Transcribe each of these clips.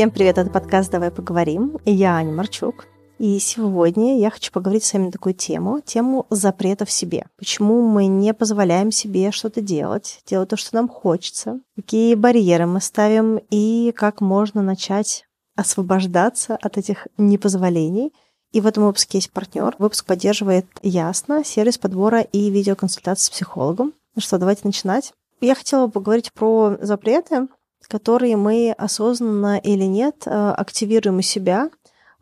Всем привет, это подкаст «Давай поговорим». Я Аня Марчук. И сегодня я хочу поговорить с вами на такую тему, тему запрета в себе. Почему мы не позволяем себе что-то делать, делать то, что нам хочется, какие барьеры мы ставим и как можно начать освобождаться от этих непозволений. И в этом выпуске есть партнер. Выпуск поддерживает Ясно, сервис подбора и видеоконсультации с психологом. Ну что, давайте начинать. Я хотела поговорить про запреты, которые мы осознанно или нет э, активируем у себя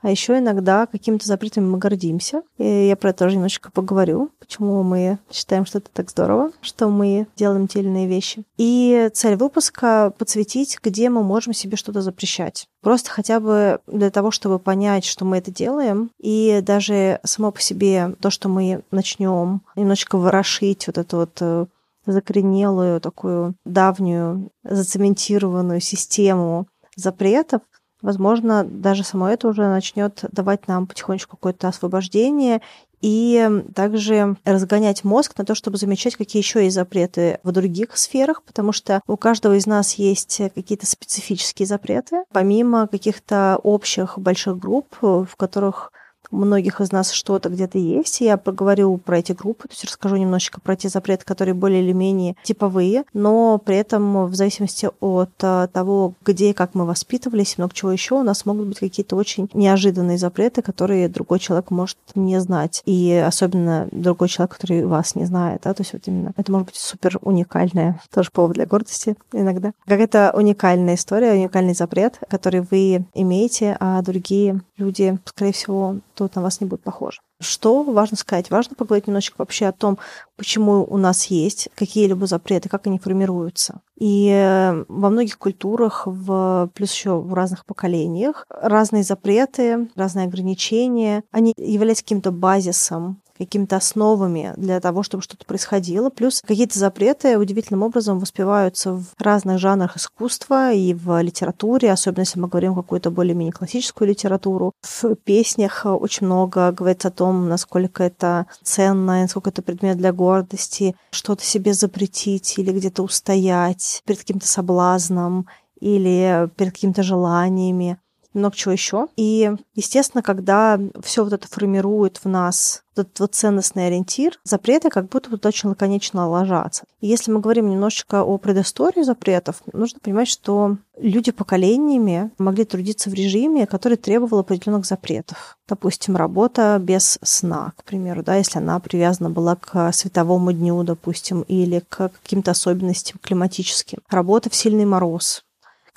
а еще иногда какими-то запретами мы гордимся. И я про это тоже немножечко поговорю, почему мы считаем, что это так здорово, что мы делаем те или иные вещи. И цель выпуска — подсветить, где мы можем себе что-то запрещать. Просто хотя бы для того, чтобы понять, что мы это делаем, и даже само по себе то, что мы начнем немножечко ворошить вот эту вот э, закоренелую, такую давнюю, зацементированную систему запретов, Возможно, даже само это уже начнет давать нам потихонечку какое-то освобождение и также разгонять мозг на то, чтобы замечать, какие еще есть запреты в других сферах, потому что у каждого из нас есть какие-то специфические запреты, помимо каких-то общих больших групп, в которых многих из нас что-то где-то есть. Я поговорю про эти группы, то есть расскажу немножечко про те запреты, которые более или менее типовые, но при этом в зависимости от э, того, где и как мы воспитывались, много чего еще, у нас могут быть какие-то очень неожиданные запреты, которые другой человек может не знать. И особенно другой человек, который вас не знает. Да? То есть вот именно это может быть супер уникальная, тоже повод для гордости иногда. Какая-то уникальная история, уникальный запрет, который вы имеете, а другие люди, скорее всего, тут на вас не будет похожи. Что важно сказать? Важно поговорить немножечко вообще о том, почему у нас есть какие-либо запреты, как они формируются. И э, во многих культурах, в, плюс еще в разных поколениях, разные запреты, разные ограничения, они являются каким-то базисом какими-то основами для того, чтобы что-то происходило. Плюс какие-то запреты удивительным образом воспеваются в разных жанрах искусства и в литературе, особенно если мы говорим какую-то более-менее классическую литературу. В песнях очень много говорится о том, насколько это ценно, насколько это предмет для гордости, что-то себе запретить или где-то устоять перед каким-то соблазном или перед какими-то желаниями много чего еще. И, естественно, когда все вот это формирует в нас этот вот ценностный ориентир, запреты как будто бы очень лаконично ложатся. И если мы говорим немножечко о предыстории запретов, нужно понимать, что люди поколениями могли трудиться в режиме, который требовал определенных запретов. Допустим, работа без сна, к примеру, да, если она привязана была к световому дню, допустим, или к каким-то особенностям климатическим. Работа в сильный мороз,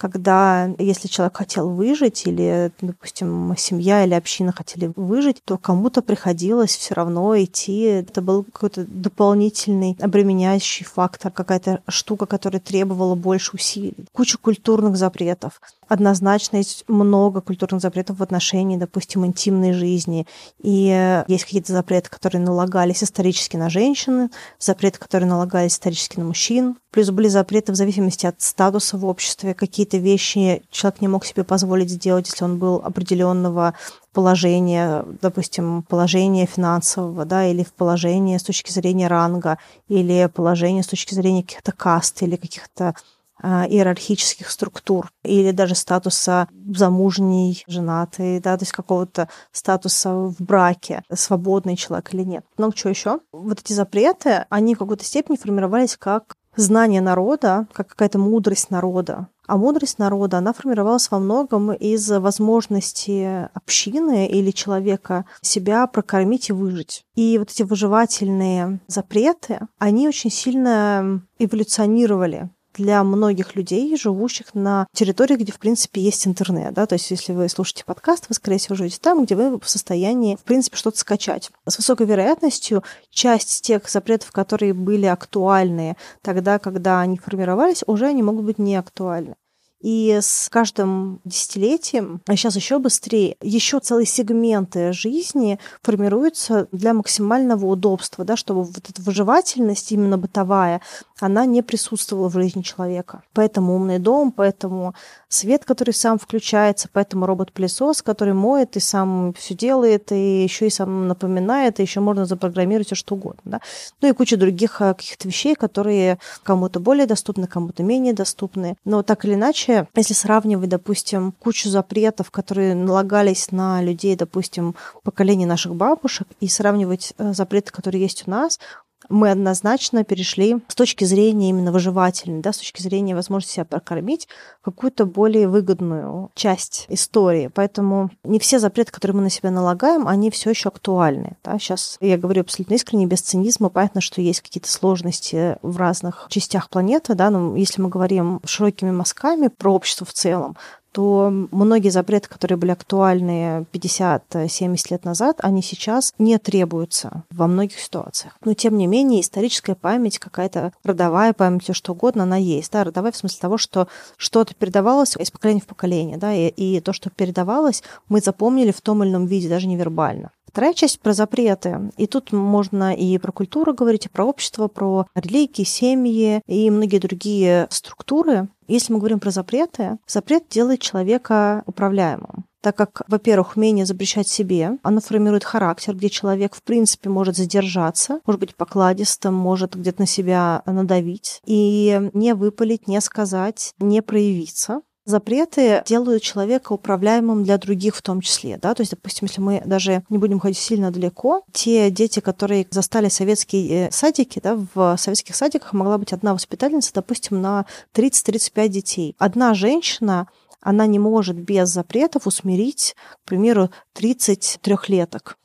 когда если человек хотел выжить, или, допустим, семья или община хотели выжить, то кому-то приходилось все равно идти. Это был какой-то дополнительный обременяющий фактор, какая-то штука, которая требовала больше усилий. Куча культурных запретов однозначно есть много культурных запретов в отношении, допустим, интимной жизни. И есть какие-то запреты, которые налагались исторически на женщины, запреты, которые налагались исторически на мужчин. Плюс были запреты в зависимости от статуса в обществе. Какие-то вещи человек не мог себе позволить сделать, если он был определенного положения, допустим, положения финансового, да, или в положении с точки зрения ранга, или положение с точки зрения каких-то каст или каких-то а, иерархических структур или даже статуса замужней, женатый, да, то есть какого-то статуса в браке, свободный человек или нет. Много чего еще. Вот эти запреты, они в какой-то степени формировались как знание народа, как какая-то мудрость народа. А мудрость народа, она формировалась во многом из возможности общины или человека себя прокормить и выжить. И вот эти выживательные запреты, они очень сильно эволюционировали для многих людей, живущих на территории, где, в принципе, есть интернет. Да? То есть, если вы слушаете подкаст, вы, скорее всего, живете там, где вы в состоянии, в принципе, что-то скачать. С высокой вероятностью часть тех запретов, которые были актуальны тогда, когда они формировались, уже они могут быть не актуальны. И с каждым десятилетием, а сейчас еще быстрее, еще целые сегменты жизни формируются для максимального удобства, да, чтобы вот эта выживательность именно бытовая, она не присутствовала в жизни человека. Поэтому умный дом, поэтому свет, который сам включается, поэтому робот-пылесос, который моет и сам все делает, и еще и сам напоминает, и еще можно запрограммировать все что угодно. Да? Ну и куча других а, каких-то вещей, которые кому-то более доступны, кому-то менее доступны. Но так или иначе, если сравнивать, допустим, кучу запретов, которые налагались на людей, допустим, поколения наших бабушек, и сравнивать э, запреты, которые есть у нас, мы однозначно перешли с точки зрения именно выживательной, да, с точки зрения возможности себя прокормить, какую-то более выгодную часть истории. Поэтому не все запреты, которые мы на себя налагаем, они все еще актуальны. Да. Сейчас я говорю абсолютно искренне, без цинизма. Понятно, что есть какие-то сложности в разных частях планеты, да, но если мы говорим широкими мазками про общество в целом, то многие запреты, которые были актуальны 50-70 лет назад, они сейчас не требуются во многих ситуациях. Но, тем не менее, историческая память, какая-то родовая память, все что угодно, она есть. Да? Родовая в смысле того, что что-то передавалось из поколения в поколение, да? и, и то, что передавалось, мы запомнили в том или ином виде, даже невербально. Вторая часть про запреты. И тут можно и про культуру говорить, и про общество, про религии, семьи и многие другие структуры. Если мы говорим про запреты, запрет делает человека управляемым так как, во-первых, умение запрещать себе, оно формирует характер, где человек, в принципе, может задержаться, может быть покладистым, может где-то на себя надавить и не выпалить, не сказать, не проявиться. Запреты делают человека управляемым для других в том числе. Да? То есть, допустим, если мы даже не будем ходить сильно далеко, те дети, которые застали советские э, садики, да, в советских садиках могла быть одна воспитательница, допустим, на 30-35 детей. Одна женщина она не может без запретов усмирить, к примеру, 30 трехлеток.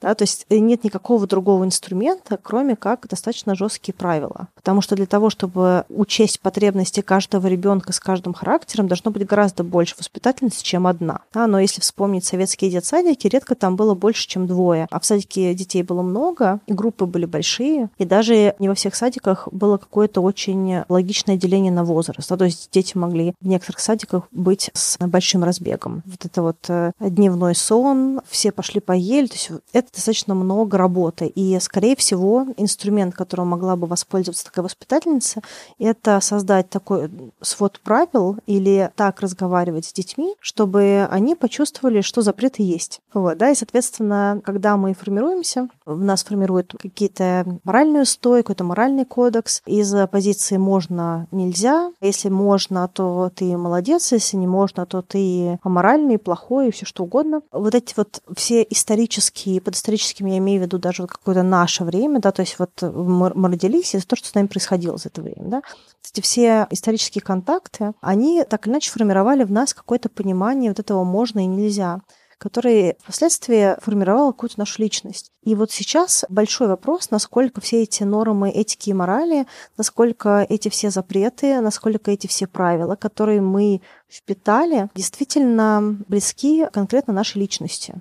Да, то есть э, нет никакого другого инструмента, кроме как достаточно жесткие правила. Потому что для того, чтобы учесть потребности каждого ребенка с каждым характером, должно быть гораздо больше воспитательниц, чем одна. Да, но если вспомнить советские детсадики, редко там было больше, чем двое. А в садике детей было много, и группы были большие, и даже не во всех садиках было какое-то очень логичное деление на возраст. Да, то есть дети могли в некоторых садиках быть с большим разбегом. Вот это вот э, дневной сон, все пошли поели, то есть это достаточно много работы. И, скорее всего, инструмент, которым могла бы воспользоваться такая воспитательница, это создать такой свод правил или так разговаривать с детьми, чтобы они почувствовали, что запреты есть. Вот, да, и, соответственно, когда мы формируемся, в нас формируют какие-то моральную стой, какой-то моральный кодекс из позиции «можно», «нельзя». Если можно, то ты молодец, если не можно, то ты аморальный, плохой и все что угодно. Вот эти вот все исторические и под историческим я имею в виду даже вот какое-то наше время, да, то есть вот мы, родились, и то, что с нами происходило за это время, да. Эти все исторические контакты, они так или иначе формировали в нас какое-то понимание вот этого можно и нельзя который впоследствии формировал какую-то нашу личность. И вот сейчас большой вопрос, насколько все эти нормы этики и морали, насколько эти все запреты, насколько эти все правила, которые мы впитали, действительно близки конкретно нашей личности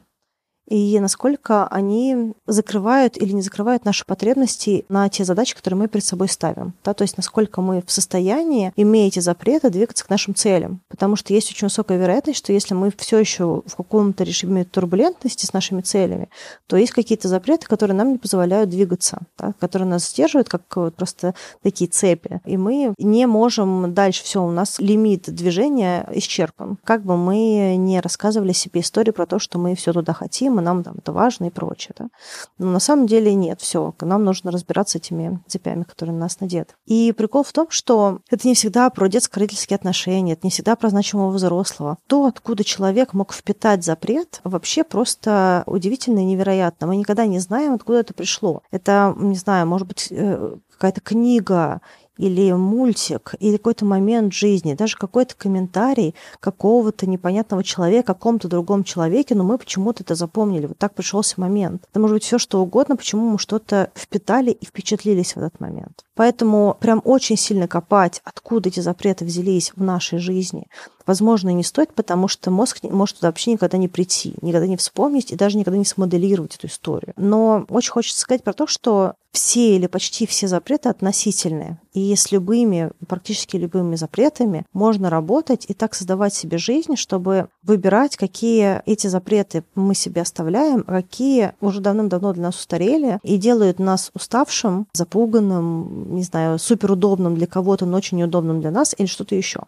и насколько они закрывают или не закрывают наши потребности на те задачи, которые мы перед собой ставим. Да? То есть насколько мы в состоянии, имея эти запреты, двигаться к нашим целям. Потому что есть очень высокая вероятность, что если мы все еще в каком-то режиме турбулентности с нашими целями, то есть какие-то запреты, которые нам не позволяют двигаться, да? которые нас сдерживают, как вот просто такие цепи. И мы не можем дальше, все, у нас лимит движения исчерпан. Как бы мы не рассказывали себе истории про то, что мы все туда хотим, и нам там это важно и прочее. Да? Но на самом деле нет, все, нам нужно разбираться с этими цепями, которые на нас надеты. И прикол в том, что это не всегда про детско-родительские отношения, это не всегда про значимого взрослого. То, откуда человек мог впитать запрет, вообще просто удивительно и невероятно. Мы никогда не знаем, откуда это пришло. Это, не знаю, может быть, э, какая-то книга или мультик, или какой-то момент жизни, даже какой-то комментарий какого-то непонятного человека, каком-то другом человеке, но мы почему-то это запомнили. Вот так пришелся момент. Это может быть все что угодно, почему мы что-то впитали и впечатлились в этот момент. Поэтому прям очень сильно копать, откуда эти запреты взялись в нашей жизни, возможно, не стоит, потому что мозг может туда вообще никогда не прийти, никогда не вспомнить и даже никогда не смоделировать эту историю. Но очень хочется сказать про то, что все или почти все запреты относительные. И с любыми, практически любыми запретами можно работать и так создавать себе жизнь, чтобы выбирать, какие эти запреты мы себе оставляем, а какие уже давным-давно для нас устарели и делают нас уставшим, запуганным, не знаю, суперудобным для кого-то, но очень неудобным для нас или что-то еще.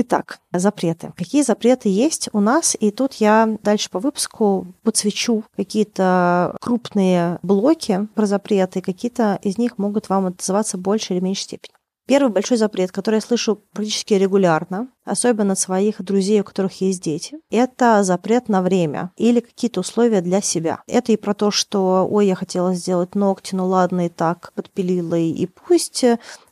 Итак, запреты. Какие запреты есть у нас? И тут я дальше по выпуску подсвечу какие-то крупные блоки про запреты, какие-то из них могут вам отзываться в большей или меньшей степени. Первый большой запрет, который я слышу практически регулярно, особенно от своих друзей, у которых есть дети, это запрет на время или какие-то условия для себя. Это и про то, что, ой, я хотела сделать ногти, ну ладно, и так подпилила, и пусть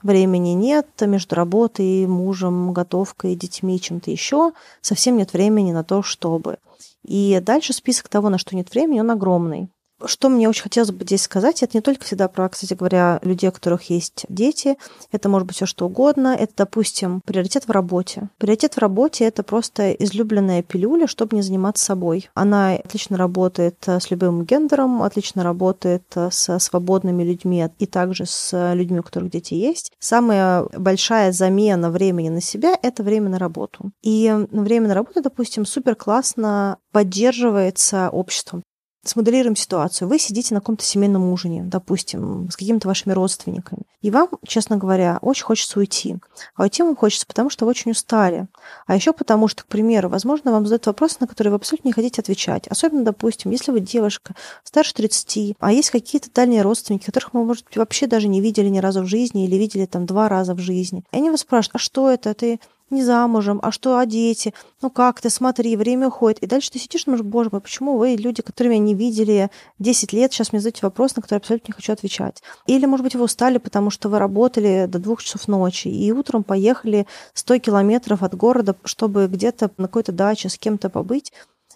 времени нет между работой, мужем, готовкой, детьми, чем-то еще, совсем нет времени на то, чтобы. И дальше список того, на что нет времени, он огромный. Что мне очень хотелось бы здесь сказать, это не только всегда про, кстати говоря, людей, у которых есть дети, это может быть все что угодно, это, допустим, приоритет в работе. Приоритет в работе — это просто излюбленная пилюля, чтобы не заниматься собой. Она отлично работает э, с любым гендером, отлично работает э, с свободными людьми и также с людьми, у которых дети есть. Самая большая замена времени на себя — это время на работу. И время на работу, допустим, супер классно поддерживается обществом смоделируем ситуацию. Вы сидите на каком-то семейном ужине, допустим, с какими-то вашими родственниками, и вам, честно говоря, очень хочется уйти. А уйти вам хочется, потому что вы очень устали. А еще потому что, к примеру, возможно, вам задают вопросы, на которые вы абсолютно не хотите отвечать. Особенно, допустим, если вы девушка старше 30, а есть какие-то дальние родственники, которых вы, может быть, вообще даже не видели ни разу в жизни или видели там два раза в жизни. И они вас спрашивают, а что это? Ты не замужем, а что, а дети? Ну как ты, смотри, время уходит. И дальше ты сидишь думаешь, боже мой, почему вы, люди, которые меня не видели 10 лет, сейчас мне задаете вопрос, на который абсолютно не хочу отвечать. Или, может быть, вы устали, потому что вы работали до двух часов ночи, и утром поехали 100 километров от города, чтобы где-то на какой-то даче с кем-то побыть.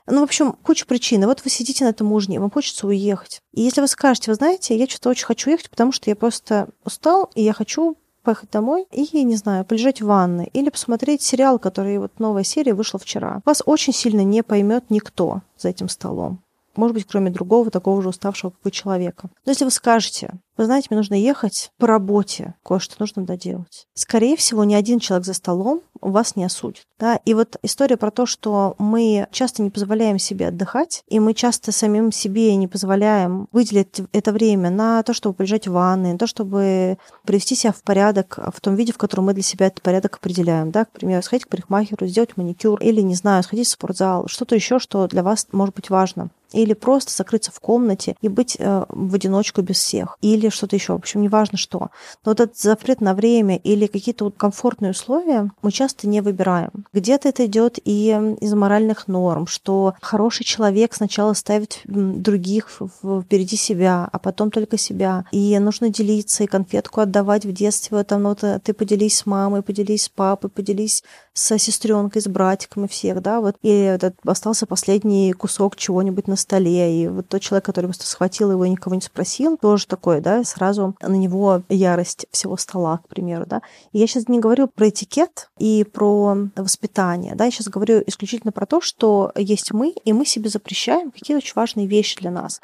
Ну, в общем, куча причин. И вот вы сидите на этом ужине, вам хочется уехать. И если вы скажете, вы знаете, я что-то очень хочу уехать, потому что я просто устал, и я хочу поехать домой и, не знаю, полежать в ванной или посмотреть сериал, который вот новая серия вышла вчера. Вас очень сильно не поймет никто за этим столом. Может быть, кроме другого такого же уставшего, как вы человека. Но если вы скажете, вы знаете, мне нужно ехать по работе, кое-что нужно доделать. Скорее всего, ни один человек за столом вас не осудит. Да? И вот история про то, что мы часто не позволяем себе отдыхать, и мы часто самим себе не позволяем выделить это время на то, чтобы полежать в ванной, на то, чтобы привести себя в порядок в том виде, в котором мы для себя этот порядок определяем. Да? К примеру, сходить к парикмахеру, сделать маникюр, или, не знаю, сходить в спортзал, что-то еще, что для вас может быть важно или просто закрыться в комнате и быть э, в одиночку без всех, или что-то еще, в общем, неважно что. Но вот этот запрет на время или какие-то вот комфортные условия мы часто не выбираем. Где-то это идет и из моральных норм, что хороший человек сначала ставит других впереди себя, а потом только себя. И нужно делиться, и конфетку отдавать в детстве. Там, ну, вот, ты поделись с мамой, поделись с папой, поделись с сестренкой, с братиком и всех, да, вот. И этот остался последний кусок чего-нибудь на столе, и вот тот человек, который просто схватил его и никого не спросил, тоже такой, да, сразу на него ярость всего стола, к примеру, да. И я сейчас не говорю про этикет и про воспитание, да, я сейчас говорю исключительно про то, что есть мы, и мы себе запрещаем какие-то очень важные вещи для нас.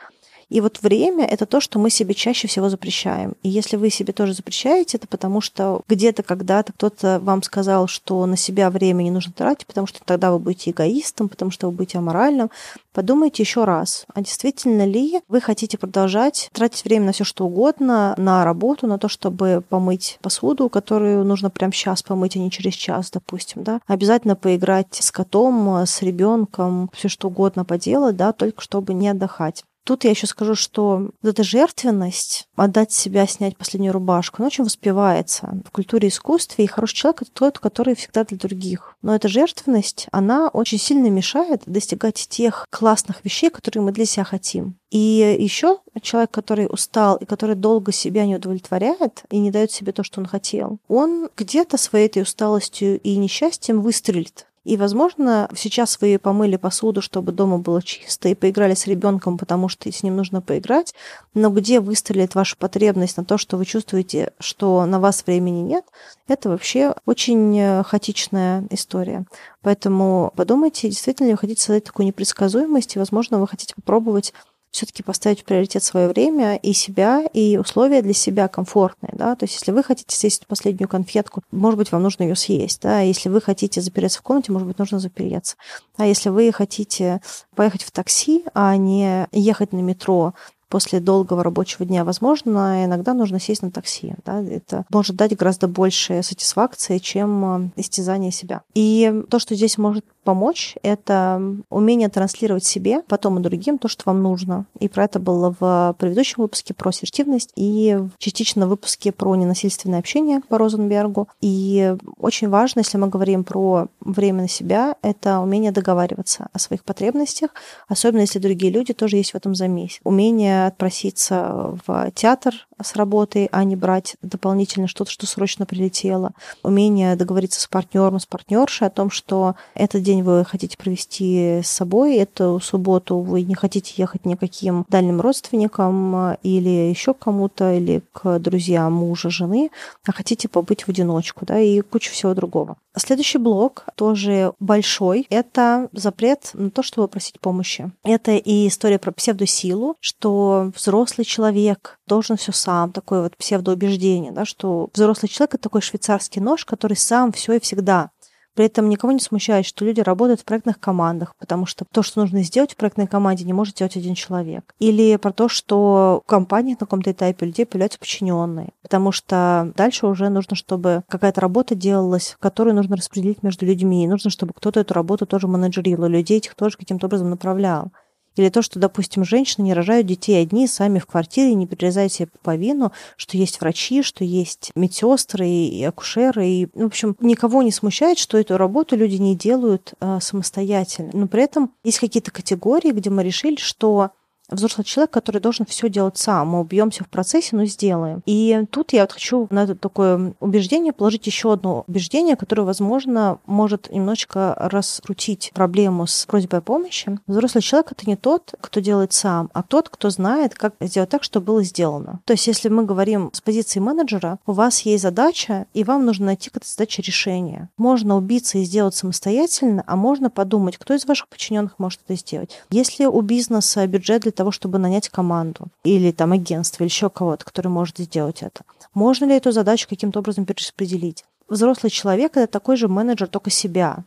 И вот время — это то, что мы себе чаще всего запрещаем. И если вы себе тоже запрещаете, это потому что где-то когда-то кто-то вам сказал, что на себя время не нужно тратить, потому что тогда вы будете эгоистом, потому что вы будете аморальным. Подумайте еще раз, а действительно ли вы хотите продолжать тратить время на все что угодно, на работу, на то, чтобы помыть посуду, которую нужно прямо сейчас помыть, а не через час, допустим, да? Обязательно поиграть с котом, с ребенком, все что угодно поделать, да, только чтобы не отдыхать. Тут я еще скажу, что эта жертвенность, отдать себя, снять последнюю рубашку, она очень воспевается в культуре искусства, и хороший человек — это тот, который всегда для других. Но эта жертвенность, она очень сильно мешает достигать тех классных вещей, которые мы для себя хотим. И еще человек, который устал и который долго себя не удовлетворяет и не дает себе то, что он хотел, он где-то своей этой усталостью и несчастьем выстрелит и, возможно, сейчас вы помыли посуду, чтобы дома было чисто, и поиграли с ребенком, потому что с ним нужно поиграть, но где выстрелит ваша потребность на то, что вы чувствуете, что на вас времени нет, это вообще очень э, хаотичная история. Поэтому подумайте, действительно ли вы хотите создать такую непредсказуемость, и, возможно, вы хотите попробовать все-таки поставить в приоритет свое время и себя, и условия для себя комфортные, да, то есть если вы хотите съесть последнюю конфетку, может быть, вам нужно ее съесть, да, если вы хотите запереться в комнате, может быть, нужно запереться. А если вы хотите поехать в такси, а не ехать на метро, после долгого рабочего дня, возможно, иногда нужно сесть на такси. Да? Это может дать гораздо больше сатисфакции, чем э, истязание себя. И то, что здесь может помочь, это умение транслировать себе, потом и другим то, что вам нужно. И про это было в предыдущем выпуске про ассертивность и частично в выпуске про ненасильственное общение по Розенбергу. И очень важно, если мы говорим про время на себя, это умение договариваться о своих потребностях, особенно если другие люди тоже есть в этом замесе. Умение отпроситься в театр с работой, а не брать дополнительно что-то, что срочно прилетело. Умение договориться с партнером, с партнершей о том, что этот день вы хотите провести с собой, эту субботу вы не хотите ехать никаким дальним родственникам а, или еще кому-то, или к друзьям мужа, жены, а хотите побыть в одиночку, да, и куча всего другого. Следующий блок, тоже большой, это запрет на то, чтобы просить помощи. Это и история про псевдосилу, что взрослый человек должен все сам, такое вот псевдоубеждение, да, что взрослый человек это такой швейцарский нож, который сам все и всегда. При этом никого не смущает, что люди работают в проектных командах, потому что то, что нужно сделать в проектной команде, не может сделать один человек. Или про то, что в компаниях на каком-то этапе людей появляются подчиненные, потому что дальше уже нужно, чтобы какая-то работа делалась, которую нужно распределить между людьми, и нужно, чтобы кто-то эту работу тоже менеджерил, людей этих тоже каким-то образом направлял. Или то, что, допустим, женщины не рожают детей одни сами в квартире, не перерезают себе пуповину, что есть врачи, что есть медсестры и акушеры. И, в общем, никого не смущает, что эту работу люди не делают э, самостоятельно. Но при этом есть какие-то категории, где мы решили, что взрослый человек, который должен все делать сам. Мы убьемся в процессе, но сделаем. И тут я вот хочу на это такое убеждение положить еще одно убеждение, которое, возможно, может немножечко раскрутить проблему с просьбой о помощи. Взрослый человек это не тот, кто делает сам, а тот, кто знает, как сделать так, чтобы было сделано. То есть, если мы говорим с позиции менеджера, у вас есть задача, и вам нужно найти к этой задаче решение. Можно убиться и сделать самостоятельно, а можно подумать, кто из ваших подчиненных может это сделать. Если у бизнеса бюджет для того, чтобы нанять команду или там агентство, или еще кого-то, который может сделать это. Можно ли эту задачу каким-то образом перераспределить? Взрослый человек — это такой же менеджер, только себя.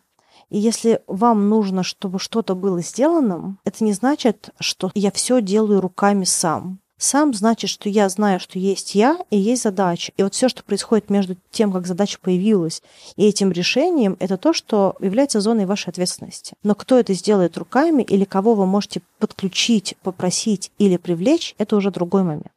И если вам нужно, чтобы что-то было сделано, это не значит, что я все делаю руками сам. Сам значит, что я знаю, что есть я и есть задача. И вот все, что происходит между тем, как задача появилась, и этим решением, это то, что является зоной вашей ответственности. Но кто это сделает руками или кого вы можете подключить, попросить или привлечь, это уже другой момент.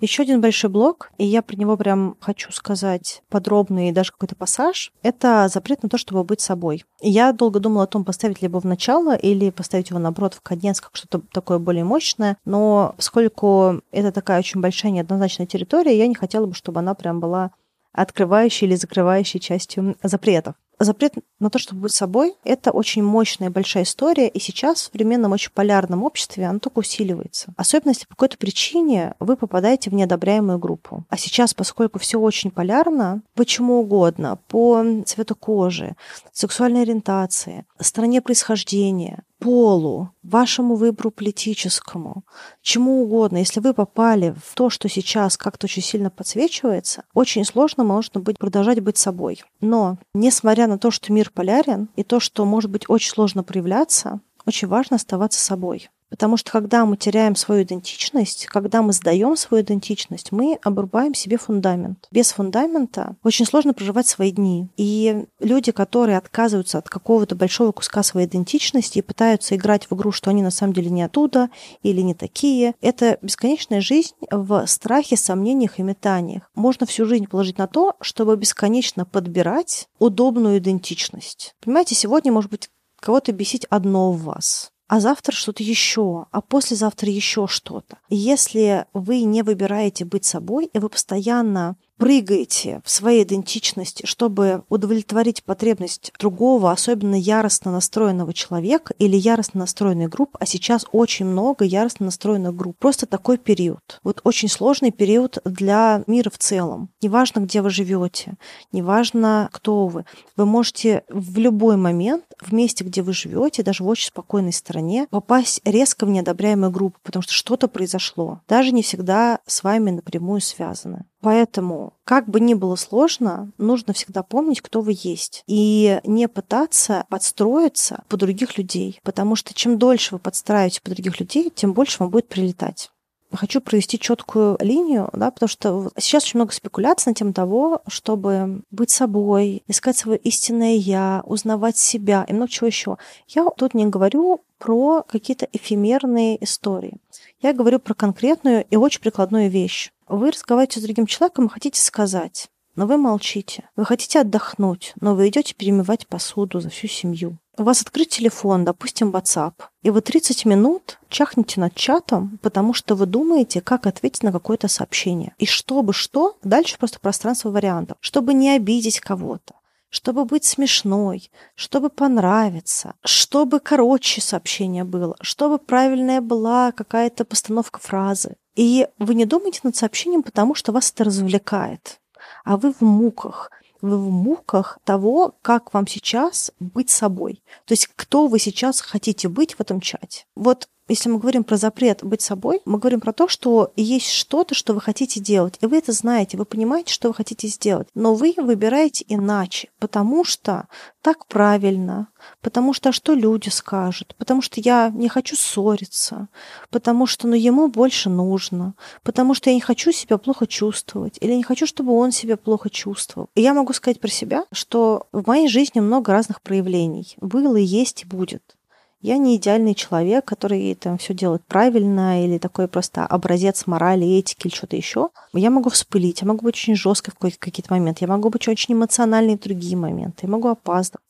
Еще один большой блок, и я про него прям хочу сказать подробный даже какой-то пассаж, это запрет на то, чтобы быть собой. Я долго думала о том, поставить либо в начало или поставить его, наоборот, в конец, как что-то такое более мощное, но поскольку это такая очень большая неоднозначная территория, я не хотела бы, чтобы она прям была открывающей или закрывающей частью запретов запрет на то, чтобы быть собой, это очень мощная большая история, и сейчас в современном очень полярном обществе она только усиливается. Особенно если по какой-то причине вы попадаете в неодобряемую группу. А сейчас, поскольку все очень полярно, почему угодно, по цвету кожи, сексуальной ориентации, стране происхождения, полу, вашему выбору политическому, чему угодно, если вы попали в то, что сейчас как-то очень сильно подсвечивается, очень сложно можно быть продолжать быть собой. Но, несмотря на то, что мир полярен, и то, что может быть очень сложно проявляться, очень важно оставаться собой. Потому что когда мы теряем свою идентичность, когда мы сдаем свою идентичность, мы обрубаем себе фундамент. Без фундамента очень сложно проживать свои дни. И люди, которые отказываются от какого-то большого куска своей идентичности и пытаются играть в игру, что они на самом деле не оттуда или не такие, это бесконечная жизнь в страхе, сомнениях и метаниях. Можно всю жизнь положить на то, чтобы бесконечно подбирать удобную идентичность. Понимаете, сегодня, может быть, кого-то бесить одно в вас а завтра что-то еще, а послезавтра еще что-то. Если вы не выбираете быть собой, и вы постоянно прыгаете в своей идентичности, чтобы удовлетворить потребность другого, особенно яростно настроенного человека или яростно настроенной группы, а сейчас очень много яростно настроенных групп. Просто такой период. Вот очень сложный период для мира в целом. Неважно, где вы живете, неважно, кто вы. Вы можете в любой момент в месте, где вы живете, даже в очень спокойной стране, попасть резко в неодобряемую группу, потому что что-то произошло. Даже не всегда с вами напрямую связано. Поэтому, как бы ни было сложно, нужно всегда помнить, кто вы есть. И не пытаться подстроиться по других людей. Потому что чем дольше вы подстраиваете по других людей, тем больше вам будет прилетать хочу провести четкую линию, да, потому что сейчас очень много спекуляций на тему того, чтобы быть собой, искать свое истинное я, узнавать себя и много чего еще. Я тут не говорю про какие-то эфемерные истории. Я говорю про конкретную и очень прикладную вещь. Вы разговариваете с другим человеком и хотите сказать, но вы молчите. Вы хотите отдохнуть, но вы идете перемывать посуду за всю семью. У вас открыт телефон, допустим, WhatsApp, и вы 30 минут чахнете над чатом, потому что вы думаете, как ответить на какое-то сообщение. И чтобы что, дальше просто пространство вариантов. Чтобы не обидеть кого-то, чтобы быть смешной, чтобы понравиться, чтобы короче сообщение было, чтобы правильная была какая-то постановка фразы. И вы не думаете над сообщением, потому что вас это развлекает а вы в муках. Вы в муках того, как вам сейчас быть собой. То есть кто вы сейчас хотите быть в этом чате. Вот если мы говорим про запрет быть собой, мы говорим про то, что есть что-то, что вы хотите делать. И вы это знаете, вы понимаете, что вы хотите сделать. Но вы выбираете иначе, потому что так правильно, потому что что люди скажут, потому что я не хочу ссориться, потому что ну, ему больше нужно, потому что я не хочу себя плохо чувствовать, или не хочу, чтобы он себя плохо чувствовал. И я могу сказать про себя, что в моей жизни много разных проявлений. Было, есть и будет. Я не идеальный человек, который там все делает правильно или такой просто образец морали, этики или что-то еще. Я могу вспылить, я могу быть очень жесткой в какие-то моменты, я могу быть очень эмоциональной в другие моменты, я могу опаздывать,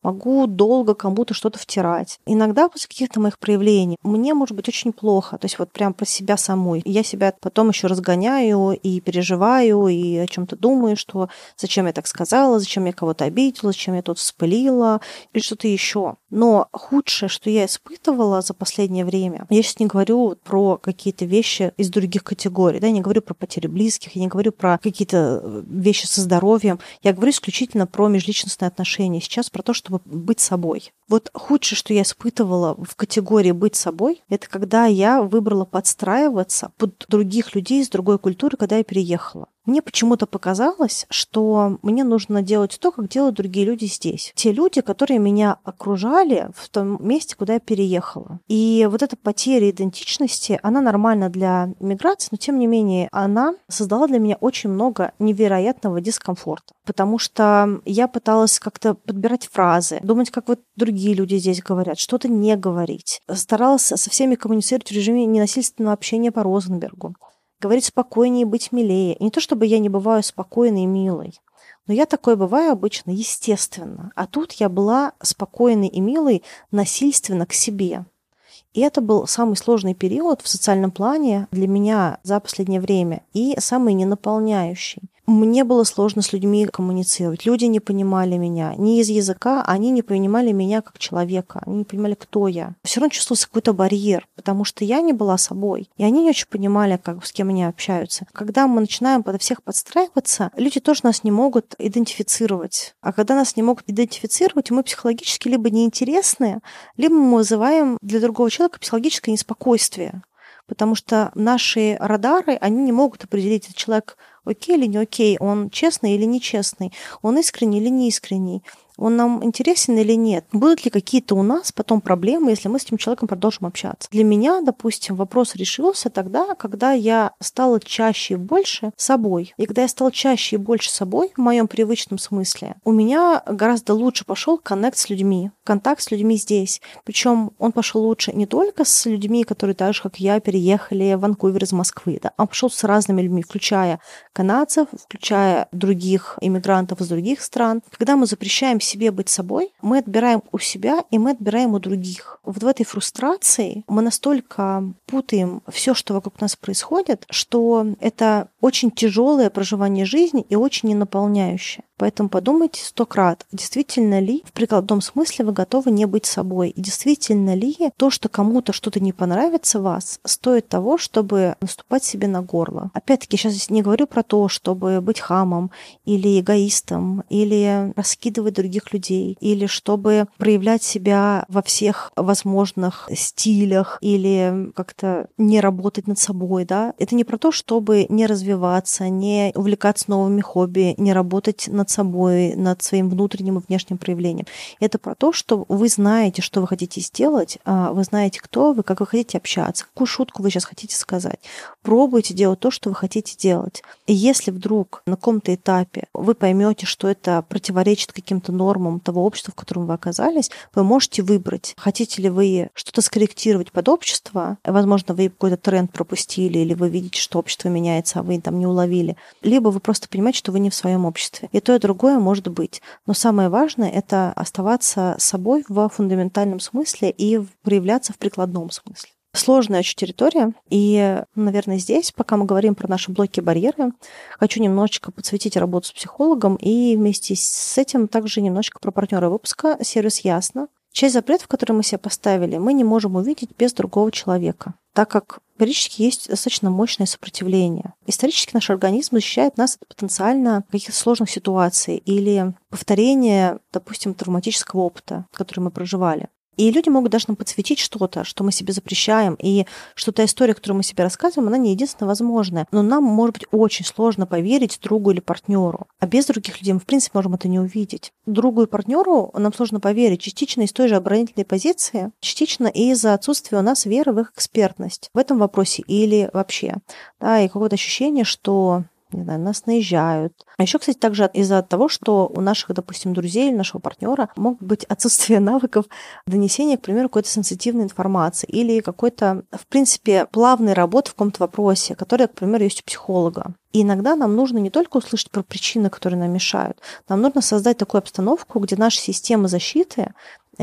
могу долго кому-то что-то втирать. Иногда после каких-то моих проявлений мне может быть очень плохо, то есть вот прям про себя самой. Я себя потом еще разгоняю и переживаю, и о чем-то думаю, что зачем я так сказала, зачем я кого-то обидела, зачем я тут вспылила или что-то еще. Но худшее, что я испытывала за последнее время, я сейчас не говорю про какие-то вещи из других категорий, да, я не говорю про потери близких, я не говорю про какие-то э, вещи со здоровьем, я говорю исключительно про межличностные отношения, сейчас про то, чтобы быть собой. Вот худшее, что я испытывала в категории быть собой, это когда я выбрала подстраиваться под других людей из другой культуры, когда я переехала. Мне почему-то показалось, что мне нужно делать то, как делают другие люди здесь. Те люди, которые меня окружали в том месте, куда я переехала. И вот эта потеря идентичности, она нормальна для миграции, но тем не менее она создала для меня очень много невероятного дискомфорта. Потому что я пыталась как-то подбирать фразы, думать, как вот другие люди здесь говорят, что-то не говорить. Старалась со всеми коммуницировать в режиме ненасильственного общения по Розенбергу говорить спокойнее, быть милее. И не то, чтобы я не бываю спокойной и милой, но я такой бываю обычно, естественно. А тут я была спокойной и милой насильственно к себе. И это был самый сложный период в социальном плане для меня за последнее время и самый ненаполняющий. Мне было сложно с людьми коммуницировать. Люди не понимали меня. Не из языка, они не понимали меня как человека. Они не понимали, кто я. Все равно чувствовался какой-то барьер, потому что я не была собой. И они не очень понимали, как, с кем они общаются. Когда мы начинаем под всех подстраиваться, люди тоже нас не могут идентифицировать. А когда нас не могут идентифицировать, мы психологически либо неинтересны, либо мы вызываем для другого человека психологическое неспокойствие потому что наши радары, они не могут определить, этот человек окей или не окей, он честный или нечестный, он искренний или неискренний он нам интересен или нет? Будут ли какие-то у нас потом проблемы, если мы с этим человеком продолжим общаться? Для меня, допустим, вопрос решился тогда, когда я стала чаще и больше собой. И когда я стала чаще и больше собой, в моем привычном смысле, у меня гораздо лучше пошел коннект с людьми, контакт с людьми здесь. Причем он пошел лучше не только с людьми, которые так же, как я, переехали в Ванкувер из Москвы, да, а пошел с разными людьми, включая канадцев, включая других иммигрантов из других стран. Когда мы запрещаем себе быть собой, мы отбираем у себя и мы отбираем у других. Вот в этой фрустрации мы настолько путаем все, что вокруг нас происходит, что это очень тяжелое проживание жизни и очень ненаполняющее. Поэтому подумайте сто крат, действительно ли в прикладном смысле вы готовы не быть собой, и действительно ли то, что кому-то что-то не понравится вас, стоит того, чтобы наступать себе на горло. Опять-таки, сейчас не говорю про то, чтобы быть хамом или эгоистом, или раскидывать других людей, или чтобы проявлять себя во всех возможных стилях, или как-то не работать над собой, да. Это не про то, чтобы не развиваться, не увлекаться новыми хобби, не работать над собой, над своим внутренним и внешним проявлением. Это про то, что вы знаете, что вы хотите сделать, а вы знаете, кто вы, как вы хотите общаться, какую шутку вы сейчас хотите сказать. Пробуйте делать то, что вы хотите делать. И если вдруг на каком-то этапе вы поймете, что это противоречит каким-то нормам того общества, в котором вы оказались, вы можете выбрать, хотите ли вы что-то скорректировать под общество, возможно, вы какой-то тренд пропустили, или вы видите, что общество меняется, а вы там не уловили, либо вы просто понимаете, что вы не в своем обществе. И то, другое может быть. Но самое важное — это оставаться собой в фундаментальном смысле и проявляться в прикладном смысле. Сложная очень территория, и, наверное, здесь, пока мы говорим про наши блоки барьеры, хочу немножечко подсветить работу с психологом и вместе с этим также немножечко про партнера выпуска сервис Ясно. Часть запретов, которые мы себе поставили, мы не можем увидеть без другого человека, так как периодически есть достаточно мощное сопротивление. Исторически наш организм защищает нас от потенциально каких-то сложных ситуаций или повторения, допустим, травматического опыта, который мы проживали. И люди могут даже нам подсветить что-то, что мы себе запрещаем, и что та история, которую мы себе рассказываем, она не единственная возможная. Но нам может быть очень сложно поверить другу или партнеру. А без других людей мы, в принципе, можем это не увидеть. Другу и партнеру нам сложно поверить частично из той же оборонительной позиции, частично из-за отсутствия у нас веры в их экспертность в этом вопросе или вообще. Да, и какое-то ощущение, что не знаю, нас наезжают. А еще, кстати, также из-за того, что у наших, допустим, друзей или нашего партнера могут быть отсутствие навыков донесения, к примеру, какой-то сенситивной информации или какой-то, в принципе, плавной работы в каком-то вопросе, которая, к примеру, есть у психолога. И иногда нам нужно не только услышать про причины, которые нам мешают, нам нужно создать такую обстановку, где наша система защиты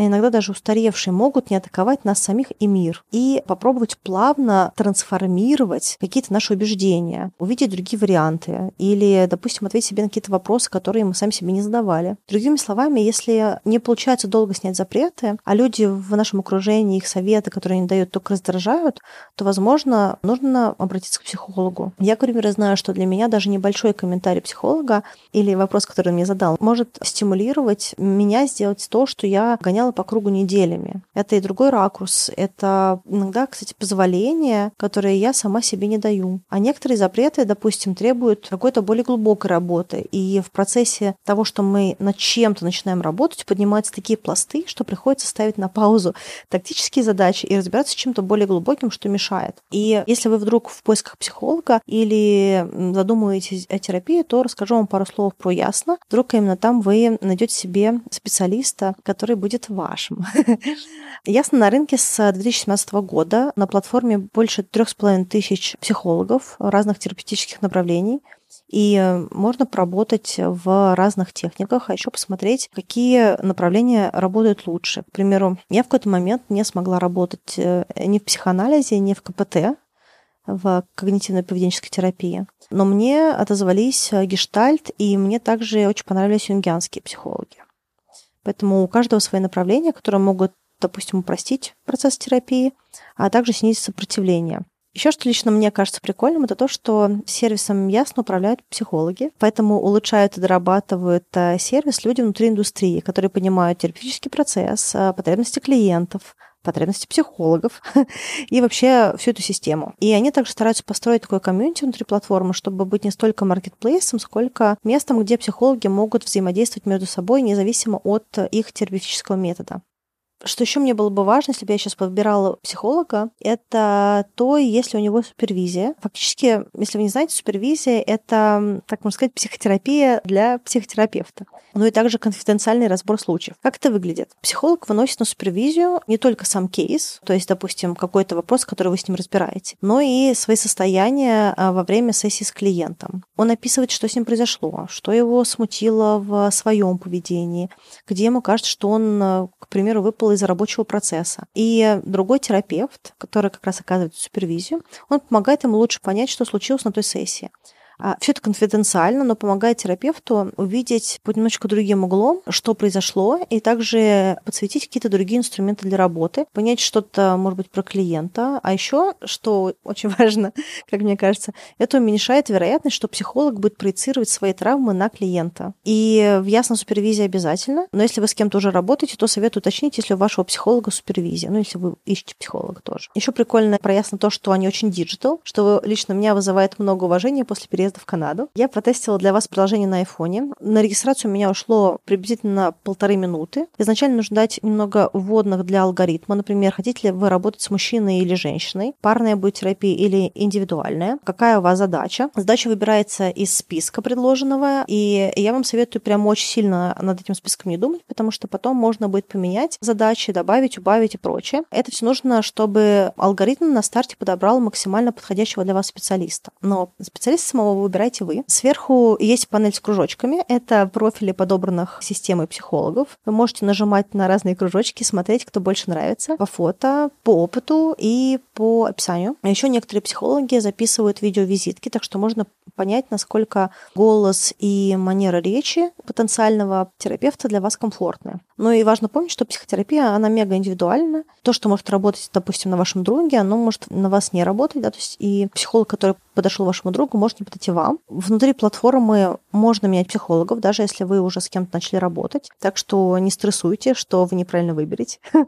иногда даже устаревшие, могут не атаковать нас самих и мир. И попробовать плавно трансформировать какие-то наши убеждения, увидеть другие варианты или, допустим, ответить себе на какие-то вопросы, которые мы сами себе не задавали. Другими словами, если не получается долго снять запреты, а люди в нашем окружении, их советы, которые они дают, только раздражают, то, возможно, нужно обратиться к психологу. Я, к примеру, знаю, что для меня даже небольшой комментарий психолога или вопрос, который он мне задал, может стимулировать меня сделать то, что я гоняла гоняла по кругу неделями. Это и другой ракурс. Это иногда, кстати, позволение, которое я сама себе не даю. А некоторые запреты, допустим, требуют какой-то более глубокой работы. И в процессе того, что мы над чем-то начинаем работать, поднимаются такие пласты, что приходится ставить на паузу тактические задачи и разбираться с чем-то более глубоким, что мешает. И если вы вдруг в поисках психолога или задумываетесь о терапии, то расскажу вам пару слов про ясно. Вдруг именно там вы найдете себе специалиста, который будет вашим. Ясно, на рынке с 2017 года на платформе больше трех с половиной тысяч психологов разных терапевтических направлений. И можно поработать в разных техниках, а еще посмотреть, какие направления работают лучше. К примеру, я в какой-то момент не смогла работать э, ни в психоанализе, ни в КПТ, в когнитивно-поведенческой терапии. Но мне отозвались гештальт, и мне также очень понравились юнгианские психологи. Поэтому у каждого свои направления, которые могут, допустим, упростить процесс терапии, а также снизить сопротивление. Еще что лично мне кажется прикольным, это то, что сервисом ясно управляют психологи, поэтому улучшают и дорабатывают э, сервис люди внутри индустрии, которые понимают терапевтический процесс, э, потребности клиентов, потребности психологов и вообще всю эту систему. И они также стараются построить такое комьюнити внутри платформы, чтобы быть не столько маркетплейсом, сколько местом, где психологи могут взаимодействовать между собой независимо от их терапевтического метода. Что еще мне было бы важно, если бы я сейчас подбирала психолога, это то, если у него супервизия. Фактически, если вы не знаете, супервизия — это, так можно сказать, психотерапия для психотерапевта. Ну и также конфиденциальный разбор случаев. Как это выглядит? Психолог выносит на супервизию не только сам кейс, то есть, допустим, какой-то вопрос, который вы с ним разбираете, но и свои состояния а, во время сессии с клиентом. Он описывает, что с ним произошло, что его смутило в своем поведении, где ему кажется, что он, а, к примеру, выпал из рабочего процесса. И другой терапевт, который как раз оказывает супервизию, он помогает ему лучше понять, что случилось на той сессии. А, Все это конфиденциально, но помогает терапевту увидеть под немножечко другим углом, что произошло, и также подсветить какие-то другие инструменты для работы, понять что-то, может быть, про клиента. А еще, что очень важно, как мне кажется, это уменьшает вероятность, что психолог будет проецировать свои травмы на клиента. И в Ясно супервизия обязательно, но если вы с кем-то уже работаете, то советую уточнить, если у вашего психолога супервизия, ну, если вы ищете психолога тоже. Еще прикольно про Ясно то, что они очень digital, что лично меня вызывает много уважения после переезда переезда в Канаду. Я протестила для вас приложение на айфоне. На регистрацию у меня ушло приблизительно полторы минуты. Изначально нужно дать немного вводных для алгоритма. Например, хотите ли вы работать с мужчиной или женщиной, парная будет терапия или индивидуальная, какая у вас задача. Задача выбирается из списка предложенного, и я вам советую прям очень сильно над этим списком не думать, потому что потом можно будет поменять задачи, добавить, убавить и прочее. Это все нужно, чтобы алгоритм на старте подобрал максимально подходящего для вас специалиста. Но специалиста самого выбираете вы. Сверху есть панель с кружочками. Это профили подобранных системой психологов. Вы можете нажимать на разные кружочки, смотреть, кто больше нравится. По фото, по опыту и по описанию. Еще некоторые психологи записывают видеовизитки, так что можно понять, насколько голос и манера речи потенциального терапевта для вас комфортны. Ну и важно помнить, что психотерапия, она мега индивидуальна. То, что может работать, допустим, на вашем друге, оно может на вас не работать, да, то есть и психолог, который подошел вашему другу, может не подойти вам. Внутри платформы можно менять психологов, даже если вы уже с кем-то начали работать. Так что не стрессуйте, что вы неправильно выберете.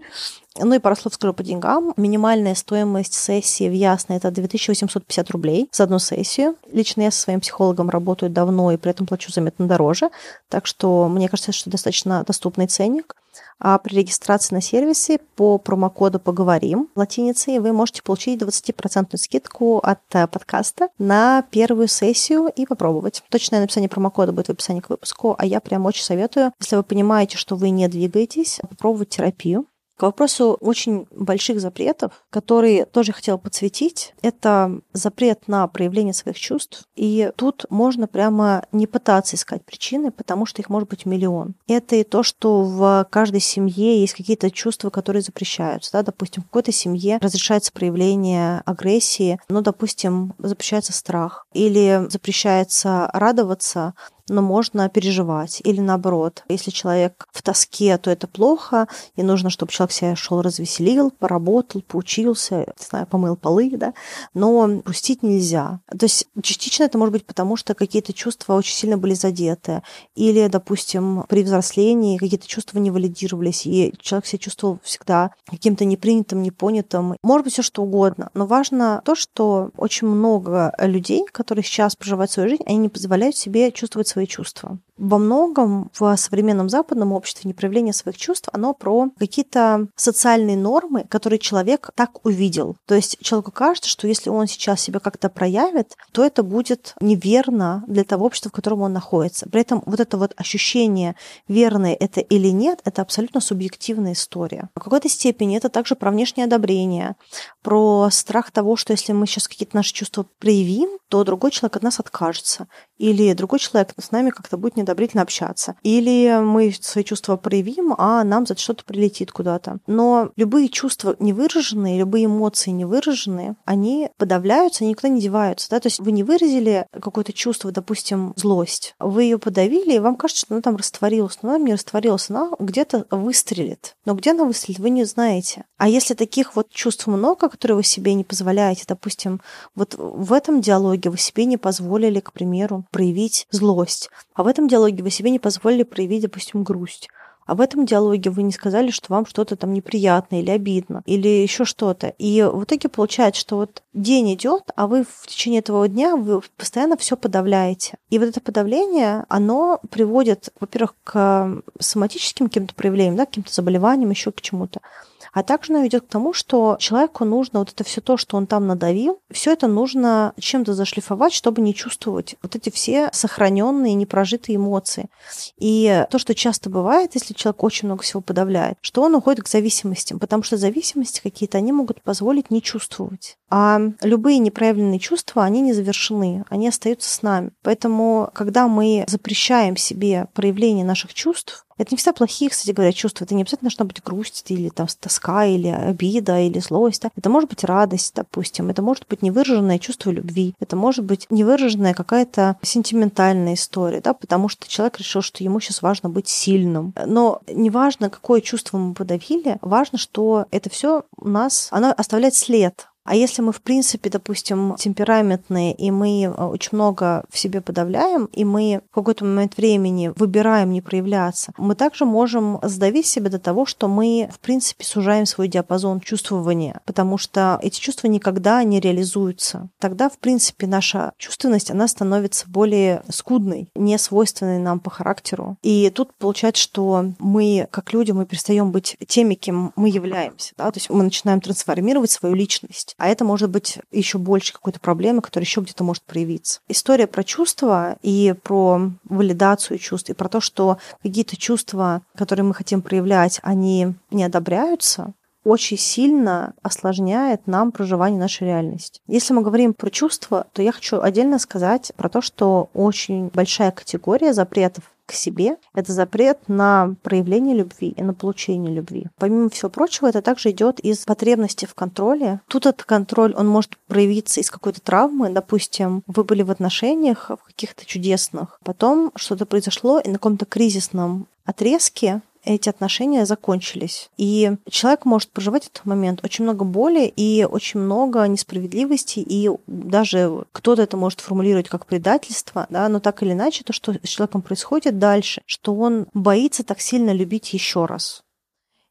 Ну и пару слов скажу по деньгам. Минимальная стоимость сессии в Ясно – это 2850 рублей за одну сессию. Лично я со своим психологом работаю давно и при этом плачу заметно дороже. Так что мне кажется, что достаточно доступный ценник. А при регистрации на сервисе по промокоду «Поговорим» латиницей вы можете получить 20% скидку от э, подкаста на первую сессию и попробовать. Точное написание промокода будет в описании к выпуску, а я прям очень советую, если вы понимаете, что вы не двигаетесь, попробовать терапию. К вопросу очень больших запретов, которые тоже хотела подсветить, это запрет на проявление своих чувств. И тут можно прямо не пытаться искать причины, потому что их может быть миллион. Это и то, что в каждой семье есть какие-то чувства, которые запрещаются. Да? Допустим, в какой-то семье разрешается проявление агрессии, но, допустим, запрещается страх или запрещается радоваться, но можно переживать. Или наоборот, если человек в тоске, то это плохо, и нужно, чтобы человек себя шел развеселил, поработал, поучился, не знаю, помыл полы, да, но грустить нельзя. То есть частично это может быть потому, что какие-то чувства очень сильно были задеты, или, допустим, при взрослении какие-то чувства не валидировались, и человек себя чувствовал всегда каким-то непринятым, непонятым. Может быть, все что угодно, но важно то, что очень много людей, которые сейчас проживают свою жизнь, они не позволяют себе чувствовать свои свои чувства. Во многом в современном западном обществе непроявление своих чувств, оно про какие-то социальные нормы, которые человек так увидел. То есть человеку кажется, что если он сейчас себя как-то проявит, то это будет неверно для того общества, в котором он находится. При этом вот это вот ощущение, верное это или нет, это абсолютно субъективная история. В какой-то степени это также про внешнее одобрение, про страх того, что если мы сейчас какие-то наши чувства проявим, то другой человек от нас откажется. Или другой человек с нами как-то будет неодобрительно общаться. Или мы свои чувства проявим, а нам за что-то прилетит куда-то. Но любые чувства невыраженные, любые эмоции невыраженные, они подавляются, они никуда не деваются. Да? То есть вы не выразили какое-то чувство, допустим, злость. Вы ее подавили, и вам кажется, что она там растворилась. Но она не растворилась, она где-то выстрелит. Но где она выстрелит, вы не знаете. А если таких вот чувств много, которые вы себе не позволяете, допустим, вот в этом диалоге вы себе не позволили, к примеру, проявить злость, а в этом диалоге вы себе не позволили проявить, допустим, грусть. а в этом диалоге вы не сказали, что вам что-то там неприятно или обидно, или еще что-то. И в итоге получается, что вот день идет, а вы в течение этого дня вы постоянно все подавляете. И вот это подавление, оно приводит, во-первых, к соматическим каким-то проявлениям, да, к каким-то заболеваниям, еще к чему-то а также она ведет к тому, что человеку нужно вот это все то, что он там надавил, все это нужно чем-то зашлифовать, чтобы не чувствовать вот эти все сохраненные, непрожитые эмоции. И то, что часто бывает, если человек очень много всего подавляет, что он уходит к зависимостям, потому что зависимости какие-то, они могут позволить не чувствовать. А любые непроявленные чувства, они не завершены, они остаются с нами. Поэтому, когда мы запрещаем себе проявление наших чувств, это не всегда плохие, кстати говоря, чувства. Это не обязательно должна быть грусть или там тоска, или обида, или злость. Да? Это может быть радость, допустим. Это может быть невыраженное чувство любви. Это может быть невыраженная какая-то сентиментальная история, да, потому что человек решил, что ему сейчас важно быть сильным. Но неважно, какое чувство мы подавили, важно, что это все у нас, оно оставляет след а если мы, в принципе, допустим, темпераментные, и мы э, очень много в себе подавляем, и мы в какой-то момент времени выбираем не проявляться, мы также можем сдавить себя до того, что мы, в принципе, сужаем свой диапазон чувствования, потому что эти чувства никогда не реализуются. Тогда, в принципе, наша чувственность, она становится более скудной, не свойственной нам по характеру. И тут получается, что мы, как люди, мы перестаем быть теми, кем мы являемся. Да? То есть мы начинаем трансформировать свою личность а это может быть еще больше какой-то проблемы, которая еще где-то может проявиться. История про чувства и про валидацию чувств, и про то, что какие-то чувства, которые мы хотим проявлять, они не одобряются, очень сильно осложняет нам проживание нашей реальности. Если мы говорим про чувства, то я хочу отдельно сказать про то, что очень большая категория запретов к себе, это запрет на проявление любви и на получение любви. Помимо всего прочего, это также идет из потребности в контроле. Тут этот контроль, он может проявиться из какой-то травмы. Допустим, вы были в отношениях в каких-то чудесных, потом что-то произошло, и на каком-то кризисном отрезке эти отношения закончились. И человек может проживать этот момент очень много боли и очень много несправедливости, и даже кто-то это может формулировать как предательство, да, но так или иначе то, что с человеком происходит дальше, что он боится так сильно любить еще раз.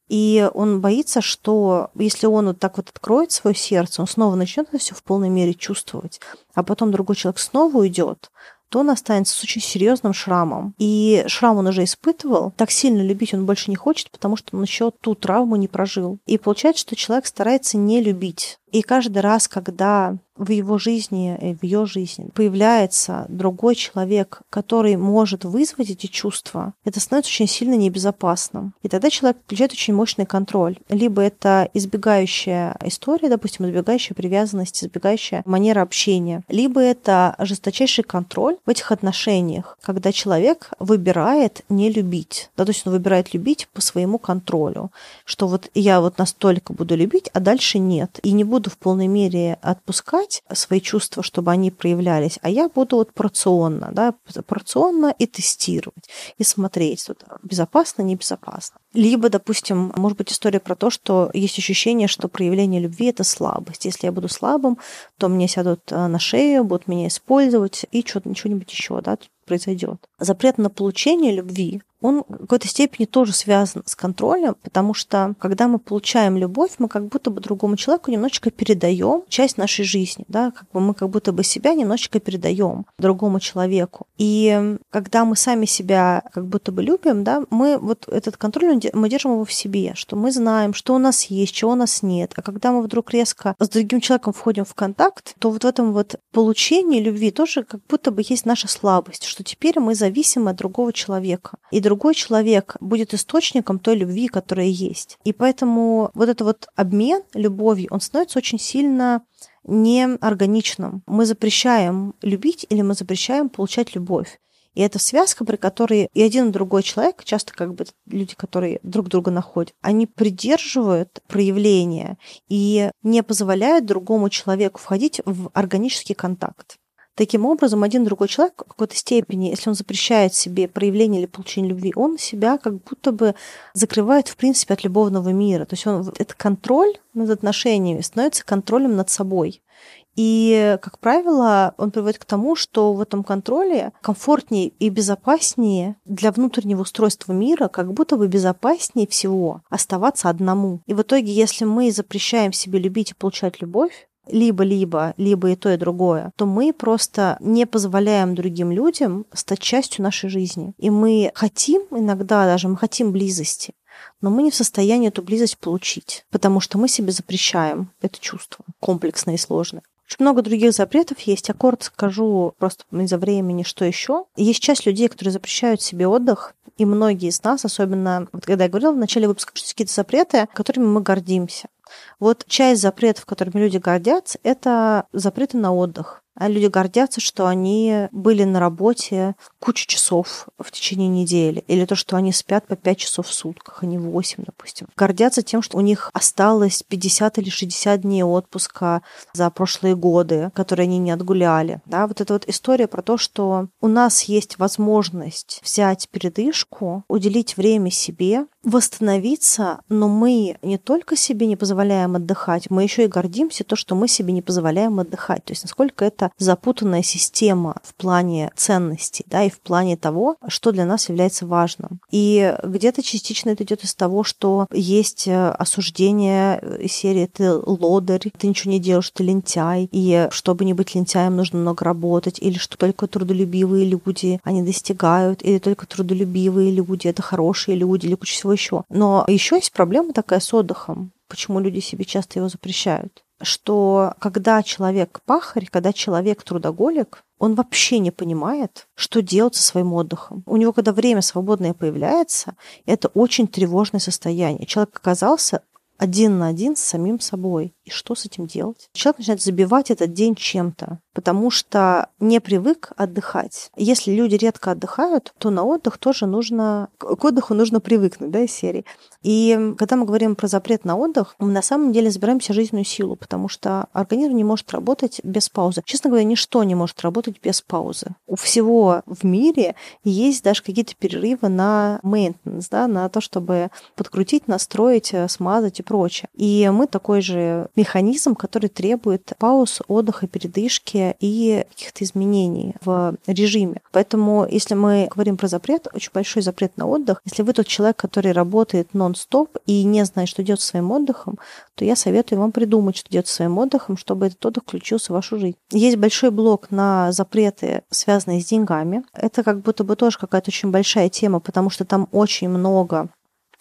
И он боится, что если он вот так вот откроет свое сердце, он снова начнет это все в полной мере чувствовать, а потом другой человек снова уйдет, то он останется с очень серьезным шрамом. И шрам он уже испытывал. Так сильно любить он больше не хочет, потому что он еще ту травму не прожил. И получается, что человек старается не любить. И каждый раз, когда в его жизни, в ее жизни появляется другой человек, который может вызвать эти чувства, это становится очень сильно небезопасным. И тогда человек включает очень мощный контроль. Либо это избегающая история, допустим, избегающая привязанность, избегающая манера общения, либо это жесточайший контроль в этих отношениях, когда человек выбирает не любить. Да, то есть он выбирает любить по своему контролю, что вот я вот настолько буду любить, а дальше нет. И не буду в полной мере отпускать свои чувства, чтобы они проявлялись, а я буду вот порционно, да, порционно и тестировать, и смотреть, тут безопасно, небезопасно. Либо, допустим, может быть история про то, что есть ощущение, что проявление любви — это слабость. Если я буду слабым, то мне сядут э, на шею, будут меня использовать, и что-то, ничего-нибудь еще, да, произойдет. Запрет на получение любви он в какой-то степени тоже связан с контролем, потому что когда мы получаем любовь, мы как будто бы другому человеку немножечко передаем часть нашей жизни, да, как бы мы как будто бы себя немножечко передаем другому человеку. И когда мы сами себя как будто бы любим, да, мы вот этот контроль, мы держим его в себе, что мы знаем, что у нас есть, чего у нас нет. А когда мы вдруг резко с другим человеком входим в контакт, то вот в этом вот получении любви тоже как будто бы есть наша слабость, что теперь мы зависимы от другого человека. И другой человек будет источником той любви, которая есть. И поэтому вот этот вот обмен любовью, он становится очень сильно неорганичным. Мы запрещаем любить или мы запрещаем получать любовь. И это связка, при которой и один, и другой человек, часто как бы люди, которые друг друга находят, они придерживают проявления и не позволяют другому человеку входить в органический контакт. Таким образом, один другой человек в какой-то степени, если он запрещает себе проявление или получение любви, он себя как будто бы закрывает, в принципе, от любовного мира. То есть он, этот контроль над отношениями становится контролем над собой. И, как правило, он приводит к тому, что в этом контроле комфортнее и безопаснее для внутреннего устройства мира, как будто бы безопаснее всего оставаться одному. И в итоге, если мы запрещаем себе любить и получать любовь, либо-либо, либо и то, и другое, то мы просто не позволяем другим людям стать частью нашей жизни. И мы хотим иногда даже, мы хотим близости, но мы не в состоянии эту близость получить, потому что мы себе запрещаем это чувство комплексное и сложное. Очень много других запретов есть. Коротко скажу просто из-за времени, что еще. Есть часть людей, которые запрещают себе отдых, и многие из нас, особенно, вот когда я говорила в начале выпуска, что есть какие-то запреты, которыми мы гордимся. Вот часть запретов, которыми люди гордятся, это запреты на отдых. А люди гордятся, что они были на работе кучу часов в течение недели. Или то, что они спят по 5 часов в сутках, а не 8, допустим. Гордятся тем, что у них осталось 50 или 60 дней отпуска за прошлые годы, которые они не отгуляли. Да, вот эта вот история про то, что у нас есть возможность взять передышку, уделить время себе, восстановиться, но мы не только себе не позволяем отдыхать, мы еще и гордимся то, что мы себе не позволяем отдыхать. То есть насколько это запутанная система в плане ценностей, да, и в плане того, что для нас является важным. И где-то частично это идет из того, что есть э, осуждение из серии «ты лодырь», «ты ничего не делаешь, ты лентяй», и чтобы не быть лентяем, нужно много работать, или что только трудолюбивые люди, они достигают, или только трудолюбивые люди, это хорошие люди, или куча всего еще. Но еще есть проблема такая с отдыхом. Почему люди себе часто его запрещают? Что когда человек пахарь, когда человек трудоголик, он вообще не понимает, что делать со своим отдыхом. У него, когда время свободное появляется, это очень тревожное состояние. Человек оказался один на один с самим собой. И что с этим делать? Человек начинает забивать этот день чем-то потому что не привык отдыхать. Если люди редко отдыхают, то на отдых тоже нужно, к отдыху нужно привыкнуть, да, из серии. И когда мы говорим про запрет на отдых, мы на самом деле забираемся жизненную силу, потому что организм не может работать без паузы. Честно говоря, ничто не может работать без паузы. У всего в мире есть даже какие-то перерывы на maintenance, да, на то, чтобы подкрутить, настроить, смазать и прочее. И мы такой же механизм, который требует пауз, отдыха, передышки, и каких-то изменений в режиме. Поэтому, если мы говорим про запрет, очень большой запрет на отдых, если вы тот человек, который работает нон-стоп и не знает, что делать со своим отдыхом, то я советую вам придумать, что делать со своим отдыхом, чтобы этот отдых включился в вашу жизнь. Есть большой блок на запреты, связанные с деньгами. Это как будто бы тоже какая-то очень большая тема, потому что там очень много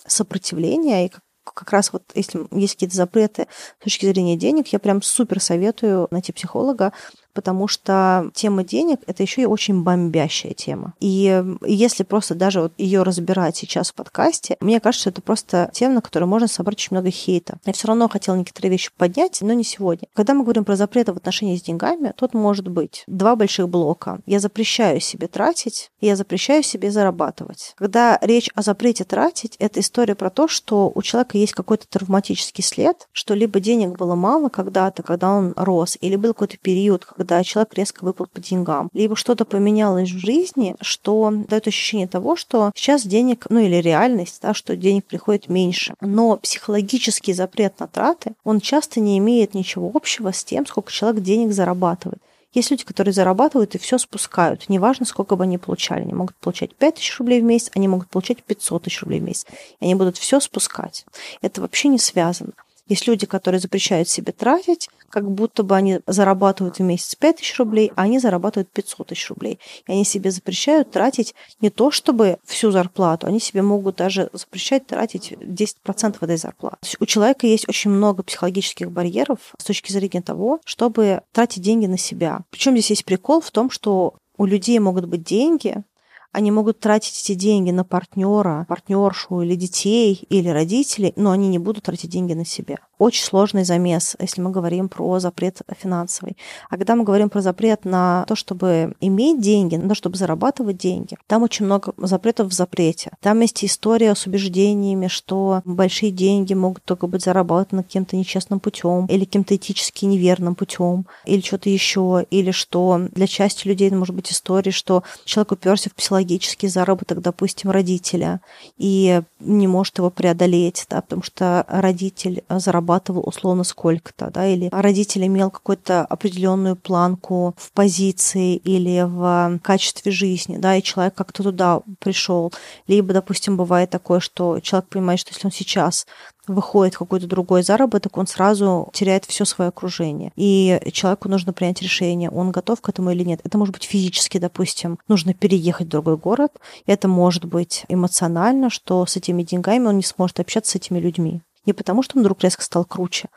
сопротивления, и как раз вот если есть какие-то запреты с точки зрения денег, я прям супер советую найти психолога, потому что тема денег это еще и очень бомбящая тема. И если просто даже вот ее разбирать сейчас в подкасте, мне кажется, это просто тема, на которой можно собрать очень много хейта. Я все равно хотела некоторые вещи поднять, но не сегодня. Когда мы говорим про запреты в отношении с деньгами, тут может быть два больших блока. Я запрещаю себе тратить, я запрещаю себе зарабатывать. Когда речь о запрете тратить, это история про то, что у человека есть какой-то травматический след, что либо денег было мало когда-то, когда он рос, или был какой-то период, когда когда человек резко выпал по деньгам. Либо что-то поменялось в жизни, что дает ощущение того, что сейчас денег, ну или реальность, да, что денег приходит меньше. Но психологический запрет на траты, он часто не имеет ничего общего с тем, сколько человек денег зарабатывает. Есть люди, которые зарабатывают и все спускают. Неважно, сколько бы они получали. Они могут получать 5 тысяч рублей в месяц, они могут получать 500 тысяч рублей в месяц. И они будут все спускать. Это вообще не связано. Есть люди, которые запрещают себе тратить, как будто бы они зарабатывают в месяц 5 тысяч рублей, а они зарабатывают 500 тысяч рублей. И они себе запрещают тратить не то, чтобы всю зарплату, они себе могут даже запрещать тратить 10% этой зарплаты. То есть у человека есть очень много психологических барьеров с точки зрения того, чтобы тратить деньги на себя. Причем здесь есть прикол в том, что у людей могут быть деньги, они могут тратить эти деньги на партнера, партнершу или детей, или родителей, но они не будут тратить деньги на себя очень сложный замес, если мы говорим про запрет финансовый. А когда мы говорим про запрет на то, чтобы иметь деньги, на то, чтобы зарабатывать деньги, там очень много запретов в запрете. Там есть история с убеждениями, что большие деньги могут только быть заработаны каким-то нечестным путем или каким-то этически неверным путем, или что-то еще, или что для части людей может быть история, что человек уперся в психологический заработок, допустим, родителя, и не может его преодолеть, да, потому что родитель зарабатывал условно сколько-то, да, или родитель имел какую-то определенную планку в позиции или в качестве жизни, да, и человек как-то туда пришел. Либо, допустим, бывает такое, что человек понимает, что если он сейчас выходит какой-то другой заработок, он сразу теряет все свое окружение. И человеку нужно принять решение, он готов к этому или нет. Это может быть физически, допустим, нужно переехать в другой город. Это может быть эмоционально, что с этими деньгами он не сможет общаться с этими людьми. Не потому, что он вдруг резко стал круче,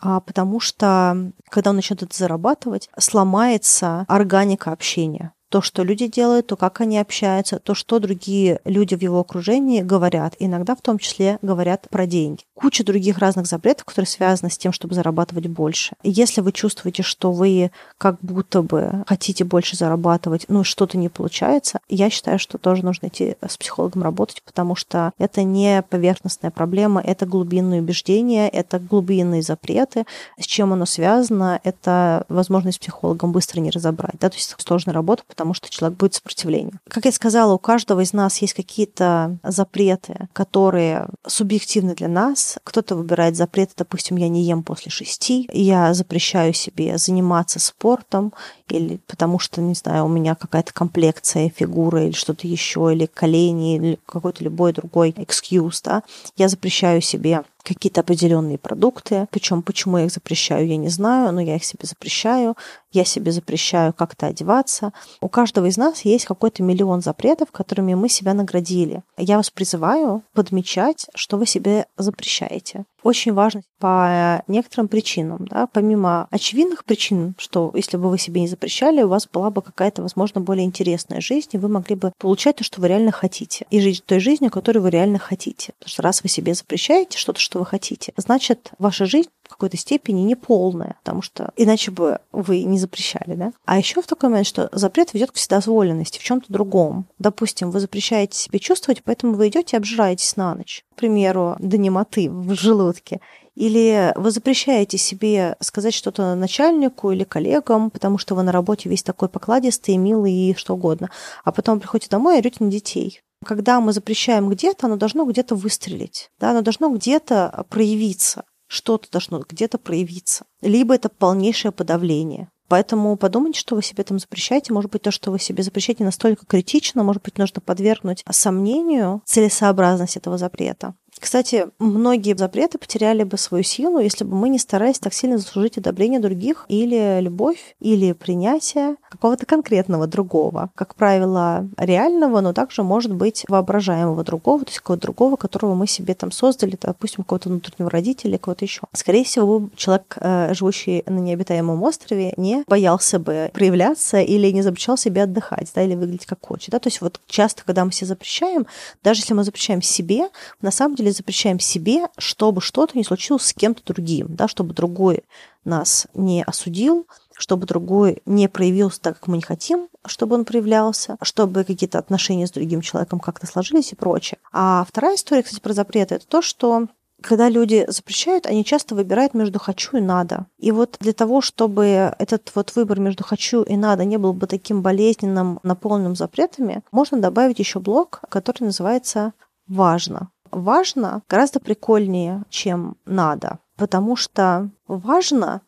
а потому что, когда он начнет это зарабатывать, сломается органика общения то, что люди делают, то, как они общаются, то, что другие люди в его окружении говорят. Иногда в том числе говорят про деньги. Куча других разных запретов, которые связаны с тем, чтобы зарабатывать больше. И если вы чувствуете, что вы как будто бы хотите больше зарабатывать, ну что-то не получается, я считаю, что тоже нужно идти с психологом работать, потому что это не поверхностная проблема, это глубинные убеждения, это глубинные запреты. С чем оно связано, это возможность психологом быстро не разобрать. Да? То есть сложная работа, потому что человек будет сопротивление. Как я сказала, у каждого из нас есть какие-то запреты, которые субъективны для нас. Кто-то выбирает запреты, допустим, я не ем после шести, я запрещаю себе заниматься спортом, или потому что, не знаю, у меня какая-то комплекция фигуры или что-то еще, или колени, или какой-то любой другой excuse, да, я запрещаю себе какие-то определенные продукты. Причем почему я их запрещаю, я не знаю, но я их себе запрещаю. Я себе запрещаю как-то одеваться. У каждого из нас есть какой-то миллион запретов, которыми мы себя наградили. Я вас призываю подмечать, что вы себе запрещаете очень важно по некоторым причинам. Да? Помимо очевидных причин, что если бы вы себе не запрещали, у вас была бы какая-то, возможно, более интересная жизнь, и вы могли бы получать то, что вы реально хотите, и жить той жизнью, которую вы реально хотите. Потому что раз вы себе запрещаете что-то, что вы хотите, значит, ваша жизнь в какой-то степени неполная, потому что иначе бы вы не запрещали, да? А еще в такой момент, что запрет ведет к вседозволенности в чем-то другом. Допустим, вы запрещаете себе чувствовать, поэтому вы идете и обжираетесь на ночь. К примеру, до немоты в желудке. Или вы запрещаете себе сказать что-то начальнику или коллегам, потому что вы на работе весь такой покладистый, милый и что угодно. А потом приходите домой и орете на детей. Когда мы запрещаем где-то, оно должно где-то выстрелить, да, оно должно где-то проявиться что-то должно где-то проявиться. Либо это полнейшее подавление. Поэтому подумайте, что вы себе там запрещаете. Может быть, то, что вы себе запрещаете, настолько критично, может быть, нужно подвергнуть сомнению целесообразность этого запрета. Кстати, многие запреты потеряли бы свою силу, если бы мы не старались так сильно заслужить одобрение других или любовь, или принятие какого-то конкретного другого. Как правило, реального, но также может быть воображаемого другого, то есть какого-то другого, которого мы себе там создали, допустим, какого-то внутреннего родителя, кого-то еще. Скорее всего, человек, э, живущий на необитаемом острове, не боялся бы проявляться или не запрещал себе отдыхать, да, или выглядеть как хочет. Да? То есть вот часто, когда мы себе запрещаем, даже если мы запрещаем себе, на самом деле запрещаем себе, чтобы что-то не случилось с кем-то другим, да, чтобы другой нас не осудил, чтобы другой не проявился так, как мы не хотим, чтобы он проявлялся, чтобы какие-то отношения с другим человеком как-то сложились и прочее. А вторая история, кстати, про запреты, это то, что когда люди запрещают, они часто выбирают между хочу и надо. И вот для того, чтобы этот вот выбор между хочу и надо не был бы таким болезненным, наполненным запретами, можно добавить еще блок, который называется важно важно гораздо прикольнее, чем надо, потому что важно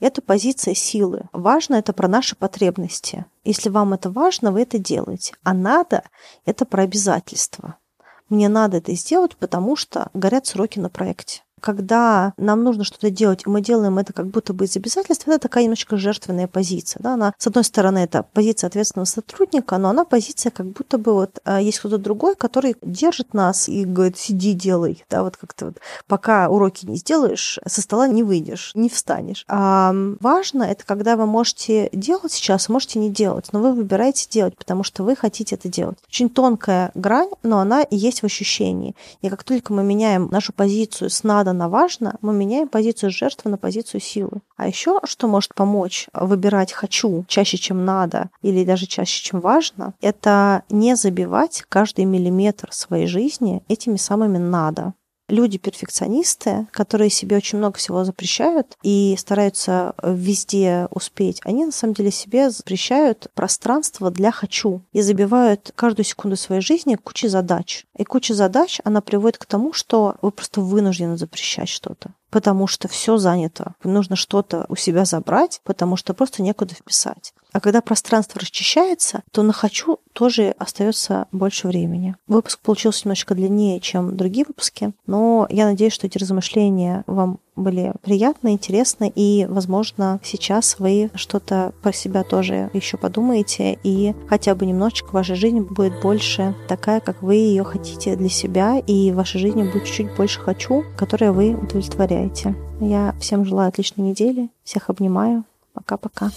это позиция силы. Важно это про наши потребности. Если вам это важно, вы это делаете. А надо это про обязательства. Мне надо это сделать, потому что горят сроки на проекте когда нам нужно что-то делать, и мы делаем это как будто бы из обязательств, это такая немножко жертвенная позиция. Да? Она, с одной стороны, это позиция ответственного сотрудника, но она позиция как будто бы вот а, есть кто-то другой, который держит нас и говорит, сиди, делай. Да, вот как-то вот, пока уроки не сделаешь, со стола не выйдешь, не встанешь. А важно это, когда вы можете делать сейчас, можете не делать, но вы выбираете делать, потому что вы хотите это делать. Очень тонкая грань, но она есть в ощущении. И как только мы меняем нашу позицию с надо на важно, мы меняем позицию жертвы на позицию силы. А еще что может помочь выбирать хочу чаще, чем надо, или даже чаще, чем важно, это не забивать каждый миллиметр своей жизни этими самыми надо. Люди-перфекционисты, которые себе очень много всего запрещают и стараются везде успеть, они на самом деле себе запрещают пространство для «хочу» и забивают каждую секунду своей жизни кучей задач. И куча задач, она приводит к тому, что вы просто вынуждены запрещать что-то потому что все занято. Нужно что-то у себя забрать, потому что просто некуда вписать. А когда пространство расчищается, то на хочу тоже остается больше времени. Выпуск получился немножко длиннее, чем другие выпуски, но я надеюсь, что эти размышления вам были приятны, интересны, и, возможно, сейчас вы что-то про себя тоже еще подумаете, и хотя бы немножечко ваша жизнь будет больше такая, как вы ее хотите для себя, и в вашей жизни будет чуть-чуть больше «хочу», которое вы удовлетворяете. Я всем желаю отличной недели, всех обнимаю, пока-пока.